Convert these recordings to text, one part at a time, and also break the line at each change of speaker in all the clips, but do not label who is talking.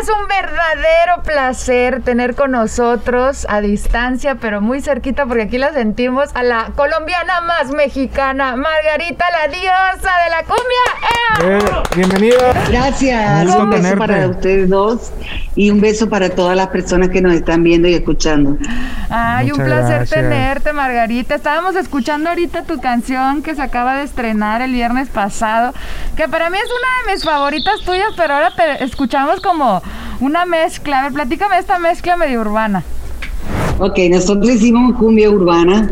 Es un verdadero placer tener con nosotros a distancia, pero muy cerquita, porque aquí la sentimos, a la colombiana más mexicana, Margarita, la diosa de la cumbia. ¡Ea!
Eh, bienvenida.
Gracias. Un beso para ustedes dos y un beso para todas las personas que nos están viendo y escuchando.
Ay, un placer
gracias.
tenerte, Margarita. Estábamos escuchando ahorita tu canción que se acaba de estrenar el viernes pasado, que para mí es una de mis favoritas tuyas, pero ahora te escuchamos como una mezcla. A ver, platícame esta mezcla medio urbana.
Ok, nosotros hicimos cumbia urbana,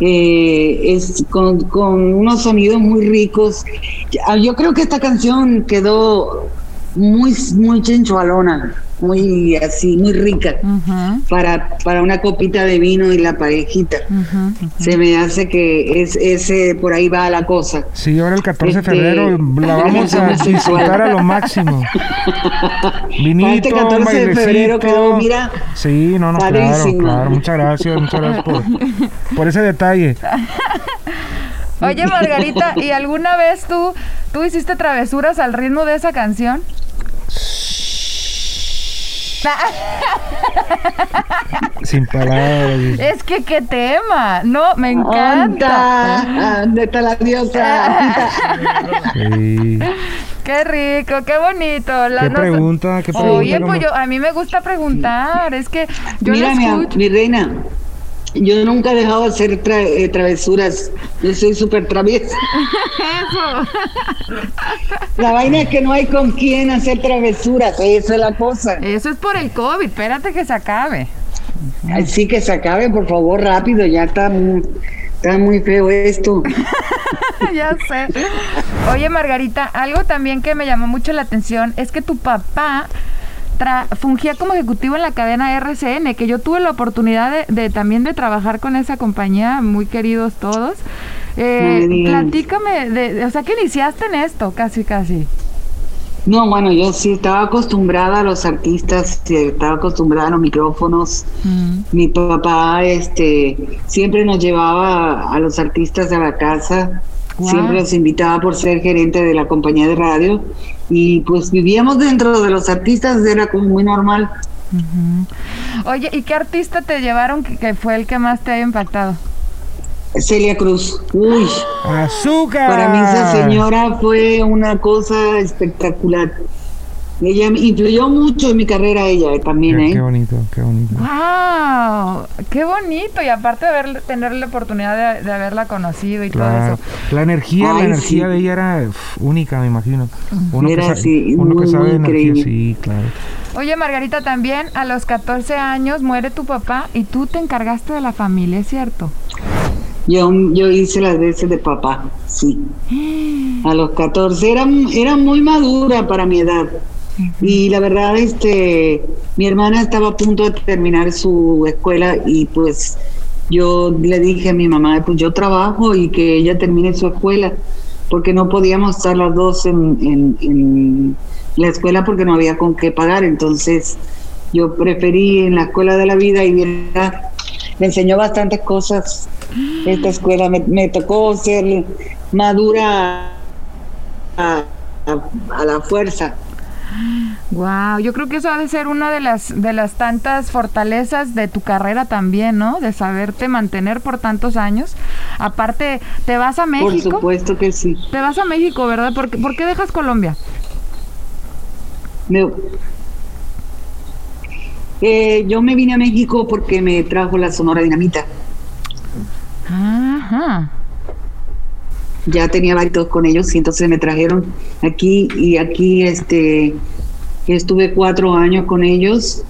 eh, es con, con unos sonidos muy ricos. Ya, Yo creo que esta canción quedó muy, muy chenchualona, muy así, muy rica
Ujú,
para, para una copita de vino y la parejita.
ujú, ujú.
Se me hace que es ese por ahí va la cosa.
Sí, ahora el 14 de
Este-
febrero la vamos a disfrutar a lo máximo. Vinito,
Este 14 de febrero quedó, mira,
Sí, no, no, claro,
padrísimo.
claro. Muchas gracias, muchas gracias por, por ese detalle.
Oye, Margarita, ¿y alguna vez tú, tú hiciste travesuras al ritmo de esa canción?
Sin palabras.
Es que qué tema, no, me encanta.
¡Anda! ¿Dónde está la diosa?
Sí.
Qué rico, qué bonito. La-
¿Qué
no-
pregunta? ¿Qué pregunta?
Oye, pues yo, a mí me gusta preguntar, es que yo
Mira, mi,
escucho.
mi reina, yo nunca he dejado de hacer tra- eh, travesuras. Yo soy súper traviesa. La vaina es que no hay con quién hacer travesuras. Esa es la cosa.
Eso es por el COVID, espérate que se acabe.
Así que se acabe, por favor, rápido. Ya está muy, está muy feo esto.
ya sé. Oye, Margarita, algo también que me llamó mucho la atención es que tu papá fungía como ejecutivo en la cadena RCN, que yo tuve la oportunidad de, de también de trabajar con esa compañía, muy queridos todos. Eh, platícame, de, de- o sea, que iniciaste en esto, casi, casi.
No, bueno, yo sí estaba acostumbrada a los artistas, estaba acostumbrada a los micrófonos.
Mm.
Mi papá este, siempre nos llevaba a los artistas a la casa, Siempre los invitaba por ser gerente de la compañía de radio y pues vivíamos dentro de los artistas, era como muy normal.
Oye, ¿y qué artista te llevaron que, que fue el que más te haya impactado?
Celia Cruz, uy,
¡Azúcar!
para mí esa señora fue una cosa espectacular. Ella me influyó mucho en mi carrera, ella eh, también,
Qué,
¿eh?
qué bonito, qué bonito.
¡Wow! ¡Qué bonito! Y aparte de haber, tener la oportunidad de, de haberla conocido y todo eso.
La energía, la energía
sí.
de ella era uf, única, me imagino. Uno
Era
que, sa-
así,
uno que sabe de energía, sí, claro.
Oye, Margarita, también a los 14 años muere tu papá y tú te encargaste de la familia, ¿es cierto?
Yo, yo hice las veces de papá, sí. A los 14 era, era muy madura para mi edad. Y la verdad, este, mi hermana estaba a punto de terminar su escuela y pues yo le dije a mi mamá, pues yo trabajo y que ella termine su escuela, porque no podíamos estar las dos en, en- la escuela porque no había con qué pagar. Entonces yo preferí en la escuela de la vida y viera, me enseñó bastantes cosas. Esta escuela me, me tocó ser madura a- a la fuerza.
Wow, yo creo que eso ha de ser una de las de las tantas fortalezas de tu carrera también, ¿no? De saberte mantener por tantos años. Aparte, te vas a
Por
México.
supuesto que sí.
Te vas a México, ¿verdad? ¿Por qué, por qué dejas Colombia?
Me- Eh, yo me vine a México porque me trajo la Sonora Dinamita.
Ajá.
Ya tenía varios con ellos y entonces me trajeron aquí y aquí este estuve cuatro años con ellos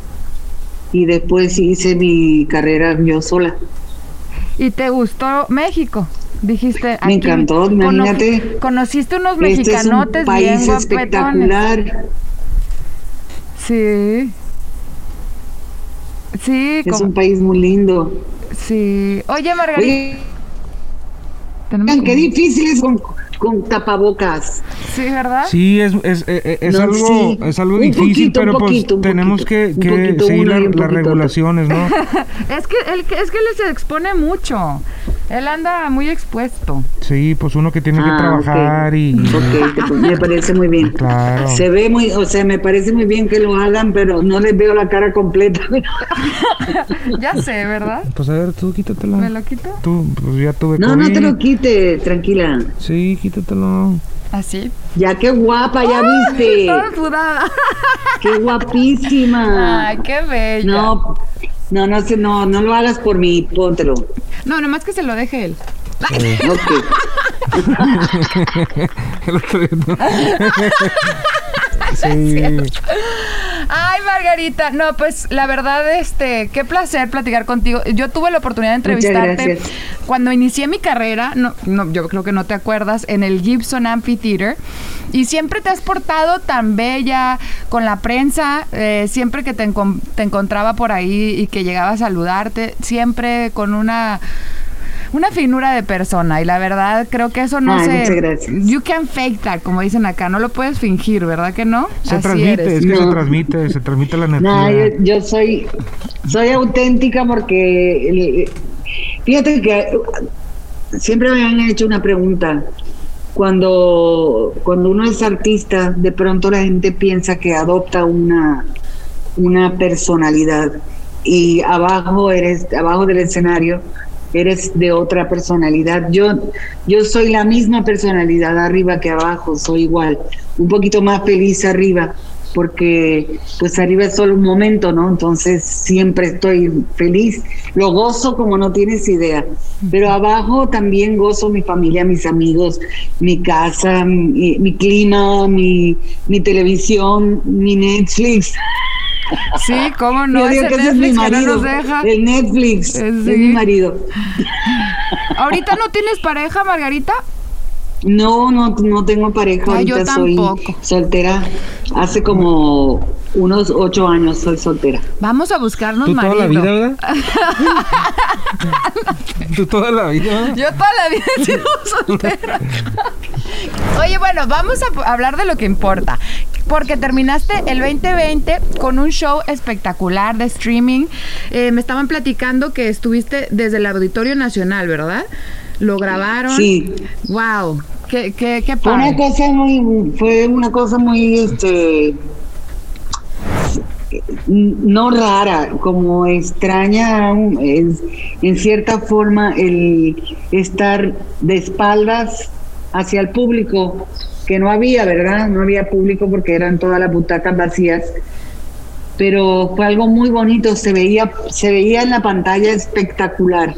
y después hice mi carrera yo sola.
¿Y te gustó México? Dijiste.
Me encantó, imagínate.
Conociste unos
Este es un
mexicanotes
país
bien
espectacular.
Sí. Sí,
Es
como-
un país muy lindo.
sí. Oye, Margarita.
Oye,
Tenemos
qué
como-
difícil es con, con tapabocas.
Sí, ¿verdad?
Sí, es, es, es, es
No,
algo,
sí.
es algo
Un
difícil,
poquito,
pero pues
poquito, un
tenemos
poquito.
que, que seguir la- las regulaciones, ¿no?
Es que él es que se expone mucho. Él anda muy expuesto.
Sí, pues uno que tiene que
Ah,
trabajar y...
Ok, te- me parece muy bien.
Claro.
Se ve muy, o sea, me parece muy bien que lo hagan, pero no les veo la cara completa.
Ya sé, ¿verdad?
Pues a ver, tú quítatelo.
¿Me lo quito?
Tú, pues ya tuve
No, no te lo quites, tranquila.
Sí, quítatelo.
Así.
Ya qué guapa, ya viste.
Toda sudada.
Qué guapísima.
Ay, qué bella.
No, no, no, sé, no, no lo hagas por mí, póntelo.
No, nomás que se lo deje él.
Ok.
El otro día, ¿no? sí.
Margarita, no, pues la verdad, este, qué placer platicar contigo. Yo tuve la oportunidad de entrevistarte cuando inicié mi carrera, no, no, yo creo que no te acuerdas, en el Gibson Amphitheater. Y siempre te has portado tan bella con la prensa, eh, siempre que te, encon- te encontraba por ahí y que llegaba a saludarte, siempre con una una finura de persona y la verdad creo que eso no
Ay,
se
muchas gracias.
you can fake that como dicen acá no lo puedes fingir verdad que no
Se
Así
transmite,
eres.
es que se transmite, se transmite la energía.
No, yo, yo soy, soy auténtica porque, fíjate que siempre me han hecho una pregunta. Cuando, cuando uno es artista, de pronto la gente piensa que adopta una, una personalidad y abajo eres, abajo del escenario eres de otra personalidad. Yo, yo soy la misma personalidad arriba que abajo, soy igual, un poquito más feliz arriba, porque pues arriba es solo un momento, ¿no? Entonces siempre estoy feliz, lo gozo como no tienes idea, pero abajo también gozo mi familia, mis amigos, mi casa, mi, clima, mi, mi televisión, mi Netflix.
Sí, cómo no,
Yo digo
ese
que ese es mi
Netflix que no
marido,
nos deja.
el Netflix,
Eh,
es
sí.
mi marido.
¿Ahorita no tienes pareja, Margarita?
No, no, no tengo pareja.
Ay, yo
soy
tampoco.
soltera. Hace como unos ocho años soy soltera.
Vamos a buscarnos
¿Tú toda
marido.
la vida, verdad? ¿Tú toda la vida? verdad?
Yo toda la vida he sido soltera. Oye, bueno, vamos a hablar de lo que importa. Porque terminaste el 2020 con un show espectacular de streaming. Eh, me estaban platicando que estuviste desde el Auditorio Nacional, ¿verdad? Lo grabaron.
Sí.
Wow. Qué, qué, qué
Fue una
padre.
cosa muy, fue una cosa muy, este, no rara, como extraña, es, en cierta forma el estar de espaldas hacia el público, que no había, ¿verdad? No había público porque eran todas las butacas vacías. Pero fue algo muy bonito, se veía, se veía en la pantalla espectacular,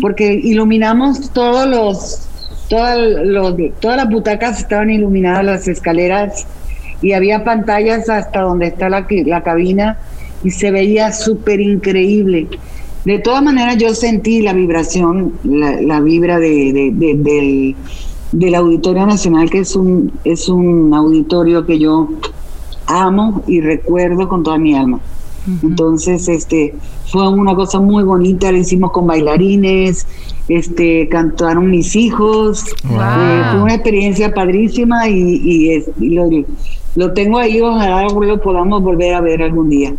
porque iluminamos todos los, todas los, todas las butacas estaban iluminadas, las escaleras, y había pantallas hasta donde está la, la cabina, y se veía súper increíble. De todas maneras, yo sentí la vibración, la, la vibra de, de- de- del, del Auditorio Nacional, que es un, es un auditorio que yo amo y recuerdo con toda mi alma. Entonces, este, fue una cosa muy bonita, lo hicimos con bailarines, este, cantaron mis hijos,
Wow.
Eh, fue una experiencia padrísima y, y es- y lo, lo tengo ahí, ojalá lo podamos volver a ver algún día.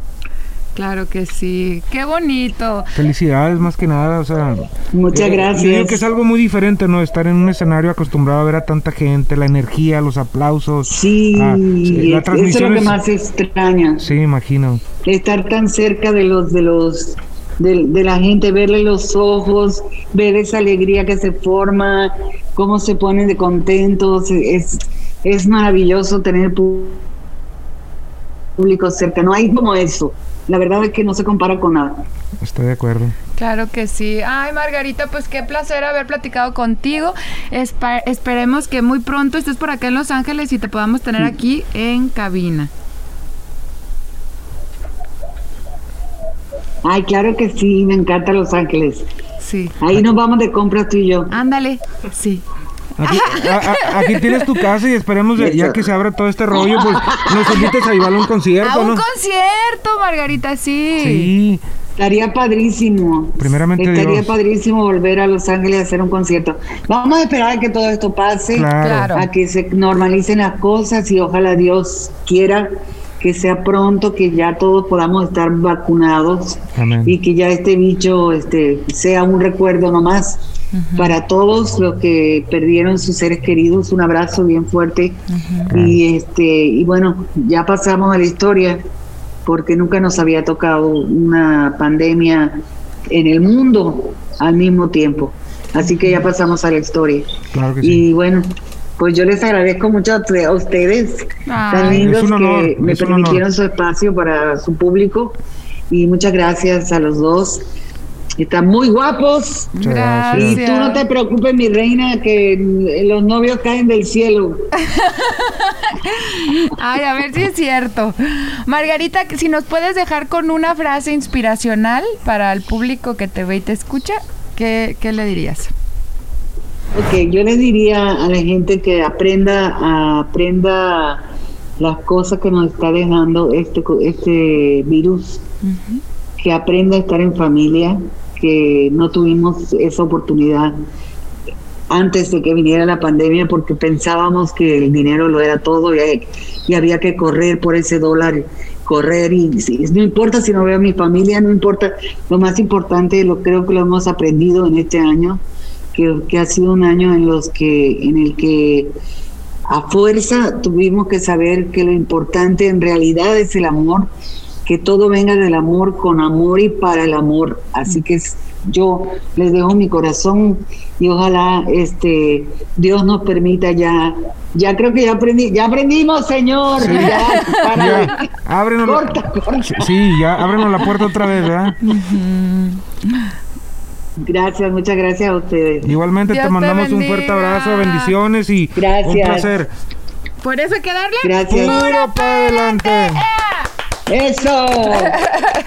Claro que sí. Qué bonito.
Felicidades más que nada, o sea...
Muchas
eh,
gracias.
Yo digo que es algo muy diferente, ¿no? Estar en un escenario acostumbrado a ver a tanta gente, la energía, los aplausos.
Sí,
Ah, sí, la
es- eso es
transmisión
lo que
es-
más extraña.
Sí, imagino.
estar tan cerca de los de los de, de la gente, verle los ojos, ver esa alegría que se forma, cómo se ponen de contentos, es, es maravilloso tener público cerca, no hay como eso, la verdad es que no se compara con nada.
Estoy de acuerdo.
Claro que sí. Ay, Margarita, pues qué placer haber platicado contigo. Espa- esperemos que muy pronto estés por acá en Los Ángeles y te podamos tener aquí en cabina.
Ay, claro que sí, me encanta Los Ángeles.
Sí.
Ahí nos vamos de compras tú y yo.
Ándale. Sí.
Aquí, a- a- aquí tienes tu casa y esperemos ya
Eso.
que se abra todo este rollo, pues nos invites a llevar a un concierto,
A un
¿no?
concierto, Margarita, sí.
Sí.
Estaría padrísimo.
Primeramente
Estaría
Dios.
padrísimo volver a Los Ángeles a hacer un concierto. Vamos a esperar a que todo esto pase.
Claro.
a que se normalicen las cosas y ojalá Dios quiera que sea pronto, que ya todos podamos estar vacunados
Amén.
y que ya este bicho este, sea un recuerdo nomás para todos los que perdieron sus seres queridos. Un abrazo bien fuerte y este y bueno, ya pasamos a la historia porque nunca nos había tocado una pandemia en el mundo al mismo tiempo. Así que ya pasamos a la historia.
Claro que
Y
sí.
bueno, pues yo les agradezco mucho a a ustedes, tan lindos
honor,
que me permitieron
honor.
su espacio para su público. Y muchas gracias a los dos. Están muy guapos.
Gracias.
Y tú no te preocupes, mi reina, que los novios caen del cielo.
Ay, a ver si es cierto. Margarita, si nos puedes dejar con una frase inspiracional para el público que te ve y te escucha, ¿qué, qué le dirías?
Ok, yo les diría a la gente que aprenda, aprenda las cosas que nos está dejando este, este virus, que aprenda a estar en familia, que no tuvimos esa oportunidad antes de que viniera la pandemia porque pensábamos que el dinero lo era todo y, y había que correr por ese dólar, correr y si- no importa si no veo a mi familia, no importa, lo más importante, lo creo que lo hemos aprendido en este año, que, que ha sido un año en los que en el que a fuerza tuvimos que saber que lo importante en realidad es el amor, que todo venga del amor, con amor y para el amor. Así que yo les dejo mi corazón y ojalá este Dios nos permita ya, ya creo que ya aprendí, ya aprendimos, Señor. Ya, para-
Ya, ábrenos
Corta,
la,
corta.
sí, ya, ábrenos la puerta otra vez, ¿verdad?
Gracias, muchas gracias a ustedes.
Igualmente
Dios
te
te
mandamos un fuerte abrazo, bendiciones y
Gracias.
un placer.
Por eso hay que darle.
Gracias.
Puro para adelante.
Eso.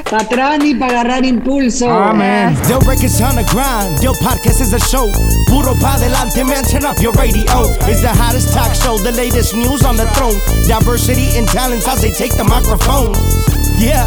Para atrás ni para agarrar impulso.
Amén.
Del records on the grind, your podcast is a show. Puro pa delante, man, turn up your radio. It's the hottest talk show, the latest news on the throne. Diversity and talents as they take the microphone. Yeah,